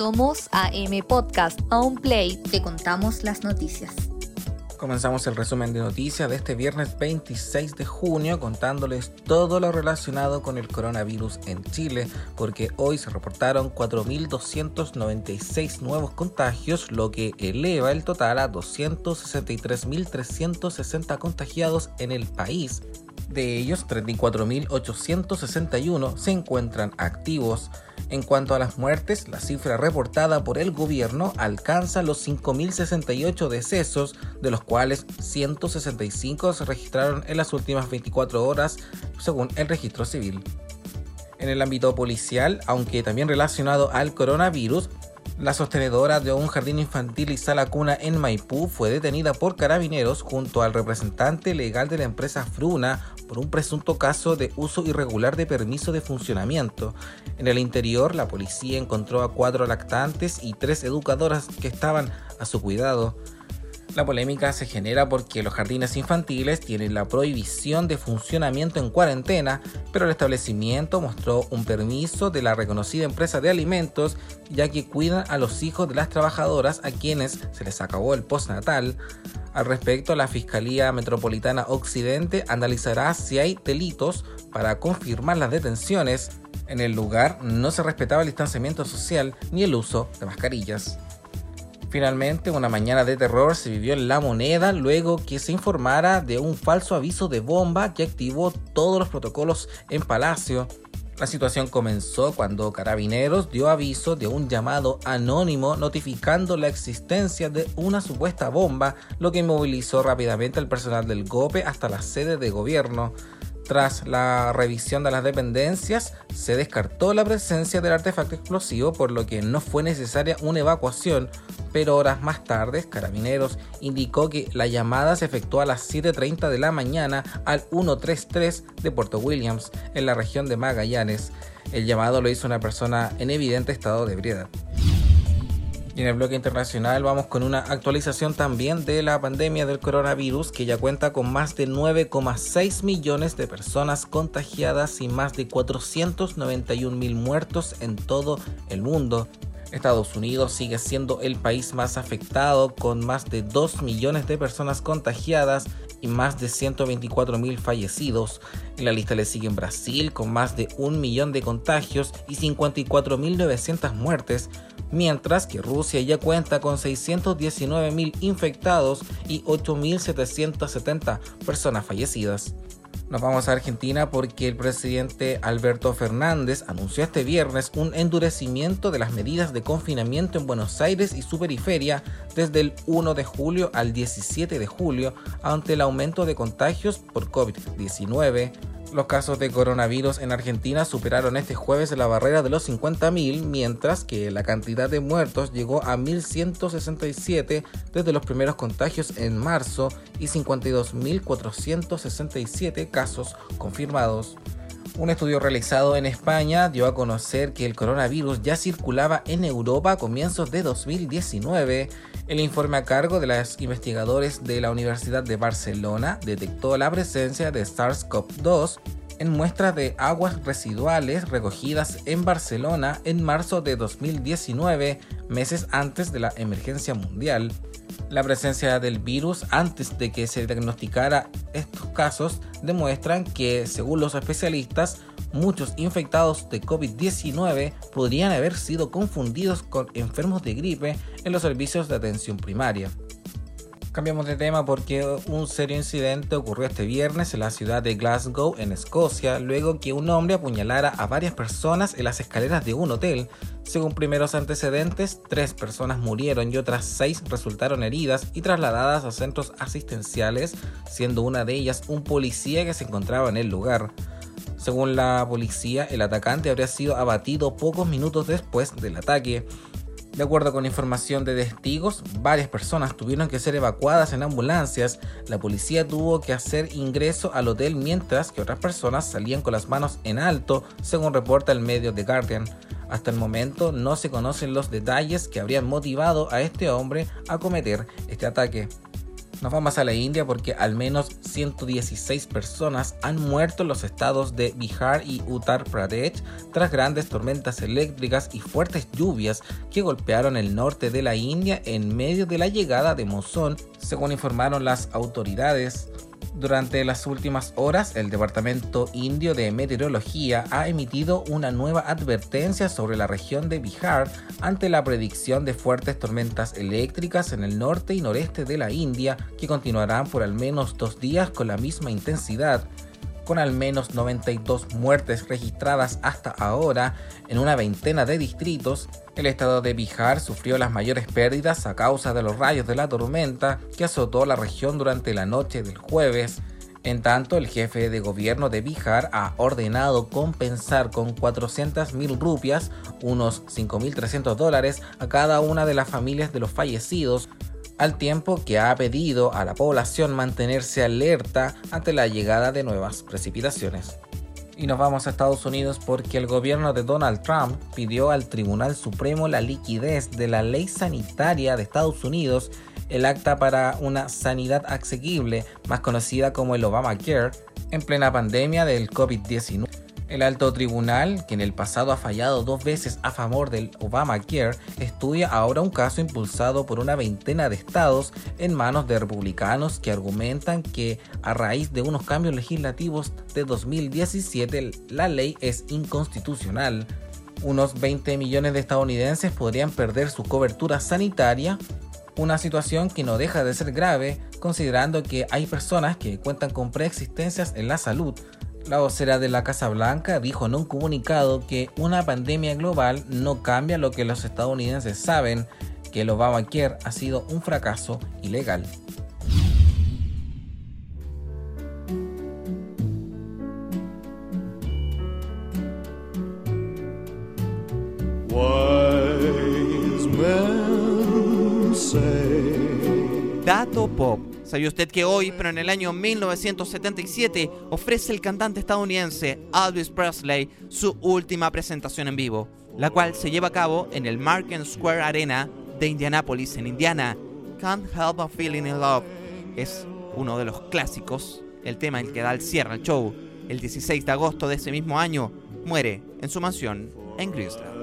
Somos AM Podcast, a un play, te contamos las noticias. Comenzamos el resumen de noticias de este viernes 26 de junio contándoles todo lo relacionado con el coronavirus en Chile, porque hoy se reportaron 4.296 nuevos contagios, lo que eleva el total a 263.360 contagiados en el país. De ellos, 34.861 se encuentran activos. En cuanto a las muertes, la cifra reportada por el gobierno alcanza los 5.068 decesos, de los cuales 165 se registraron en las últimas 24 horas, según el registro civil. En el ámbito policial, aunque también relacionado al coronavirus, la sostenedora de un jardín infantil y sala cuna en Maipú fue detenida por carabineros junto al representante legal de la empresa Fruna por un presunto caso de uso irregular de permiso de funcionamiento. En el interior, la policía encontró a cuatro lactantes y tres educadoras que estaban a su cuidado. La polémica se genera porque los jardines infantiles tienen la prohibición de funcionamiento en cuarentena, pero el establecimiento mostró un permiso de la reconocida empresa de alimentos, ya que cuidan a los hijos de las trabajadoras a quienes se les acabó el postnatal. Al respecto, la Fiscalía Metropolitana Occidente analizará si hay delitos para confirmar las detenciones. En el lugar no se respetaba el distanciamiento social ni el uso de mascarillas. Finalmente, una mañana de terror se vivió en La Moneda luego que se informara de un falso aviso de bomba que activó todos los protocolos en Palacio. La situación comenzó cuando Carabineros dio aviso de un llamado anónimo notificando la existencia de una supuesta bomba, lo que movilizó rápidamente al personal del GOPE hasta la sede de gobierno. Tras la revisión de las dependencias, se descartó la presencia del artefacto explosivo, por lo que no fue necesaria una evacuación, pero horas más tarde, Carabineros indicó que la llamada se efectuó a las 7.30 de la mañana al 133 de Puerto Williams, en la región de Magallanes. El llamado lo hizo una persona en evidente estado de ebriedad. Y en el bloque internacional vamos con una actualización también de la pandemia del coronavirus que ya cuenta con más de 9,6 millones de personas contagiadas y más de 491 mil muertos en todo el mundo. Estados Unidos sigue siendo el país más afectado con más de 2 millones de personas contagiadas y más de 124 mil fallecidos. En la lista le siguen Brasil con más de un millón de contagios y 54.900 muertes, mientras que Rusia ya cuenta con 619.000 infectados y 8.770 personas fallecidas. Nos vamos a Argentina porque el presidente Alberto Fernández anunció este viernes un endurecimiento de las medidas de confinamiento en Buenos Aires y su periferia desde el 1 de julio al 17 de julio ante el aumento de contagios por COVID-19 los casos de coronavirus en Argentina superaron este jueves la barrera de los 50.000, mientras que la cantidad de muertos llegó a 1.167 desde los primeros contagios en marzo y 52.467 casos confirmados. Un estudio realizado en España dio a conocer que el coronavirus ya circulaba en Europa a comienzos de 2019. El informe a cargo de los investigadores de la Universidad de Barcelona detectó la presencia de SARS-CoV-2 en muestras de aguas residuales recogidas en Barcelona en marzo de 2019, meses antes de la emergencia mundial. La presencia del virus antes de que se diagnosticara estos casos demuestran que, según los especialistas, muchos infectados de COVID-19 podrían haber sido confundidos con enfermos de gripe en los servicios de atención primaria. Cambiamos de tema porque un serio incidente ocurrió este viernes en la ciudad de Glasgow, en Escocia, luego que un hombre apuñalara a varias personas en las escaleras de un hotel. Según primeros antecedentes, tres personas murieron y otras seis resultaron heridas y trasladadas a centros asistenciales, siendo una de ellas un policía que se encontraba en el lugar. Según la policía, el atacante habría sido abatido pocos minutos después del ataque. De acuerdo con información de testigos, varias personas tuvieron que ser evacuadas en ambulancias. La policía tuvo que hacer ingreso al hotel mientras que otras personas salían con las manos en alto, según reporta el medio The Guardian. Hasta el momento no se conocen los detalles que habrían motivado a este hombre a cometer este ataque. Nos vamos a la India porque al menos 116 personas han muerto en los estados de Bihar y Uttar Pradesh tras grandes tormentas eléctricas y fuertes lluvias que golpearon el norte de la India en medio de la llegada de monzón, según informaron las autoridades. Durante las últimas horas, el Departamento Indio de Meteorología ha emitido una nueva advertencia sobre la región de Bihar ante la predicción de fuertes tormentas eléctricas en el norte y noreste de la India que continuarán por al menos dos días con la misma intensidad con al menos 92 muertes registradas hasta ahora en una veintena de distritos, el estado de Bihar sufrió las mayores pérdidas a causa de los rayos de la tormenta que azotó la región durante la noche del jueves. En tanto, el jefe de gobierno de Bihar ha ordenado compensar con 400.000 rupias, unos 5.300 dólares, a cada una de las familias de los fallecidos al tiempo que ha pedido a la población mantenerse alerta ante la llegada de nuevas precipitaciones. Y nos vamos a Estados Unidos porque el gobierno de Donald Trump pidió al Tribunal Supremo la liquidez de la ley sanitaria de Estados Unidos, el acta para una sanidad asequible, más conocida como el Obamacare, en plena pandemia del COVID-19. El alto tribunal, que en el pasado ha fallado dos veces a favor del Obamacare, estudia ahora un caso impulsado por una veintena de estados en manos de republicanos que argumentan que a raíz de unos cambios legislativos de 2017 la ley es inconstitucional. Unos 20 millones de estadounidenses podrían perder su cobertura sanitaria, una situación que no deja de ser grave considerando que hay personas que cuentan con preexistencias en la salud, la vocera de la Casa Blanca dijo en un comunicado que una pandemia global no cambia lo que los estadounidenses saben, que el Obamacare ha sido un fracaso ilegal. Dato Pop ¿Sabía usted que hoy, pero en el año 1977, ofrece el cantante estadounidense Elvis Presley su última presentación en vivo, la cual se lleva a cabo en el Market Square Arena de Indianapolis, en Indiana? Can't Help a Feeling in Love es uno de los clásicos, el tema en el que da el cierre al show. El 16 de agosto de ese mismo año, muere en su mansión en Graceland.